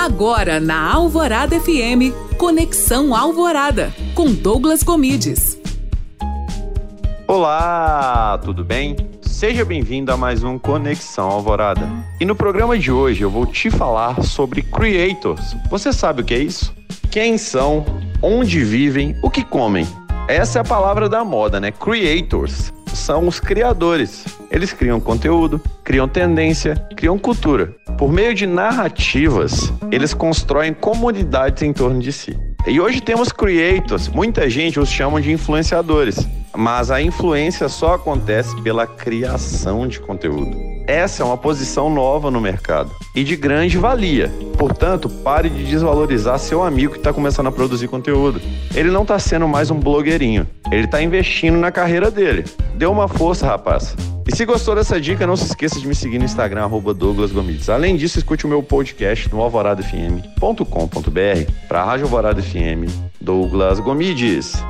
Agora na Alvorada FM, Conexão Alvorada, com Douglas Comides. Olá, tudo bem? Seja bem-vindo a mais um Conexão Alvorada. E no programa de hoje eu vou te falar sobre creators. Você sabe o que é isso? Quem são, onde vivem, o que comem. Essa é a palavra da moda, né? Creators são os criadores. Eles criam conteúdo, criam tendência, criam cultura. Por meio de narrativas, eles constroem comunidades em torno de si. E hoje temos creators, muita gente os chama de influenciadores, mas a influência só acontece pela criação de conteúdo. Essa é uma posição nova no mercado e de grande valia. Portanto, pare de desvalorizar seu amigo que está começando a produzir conteúdo. Ele não está sendo mais um blogueirinho, ele está investindo na carreira dele. Dê uma força, rapaz. E se gostou dessa dica, não se esqueça de me seguir no Instagram, arroba Douglas Gomides. Além disso, escute o meu podcast no alvoradafm.com.br para a Rádio Alvorada FM, Douglas Gomides.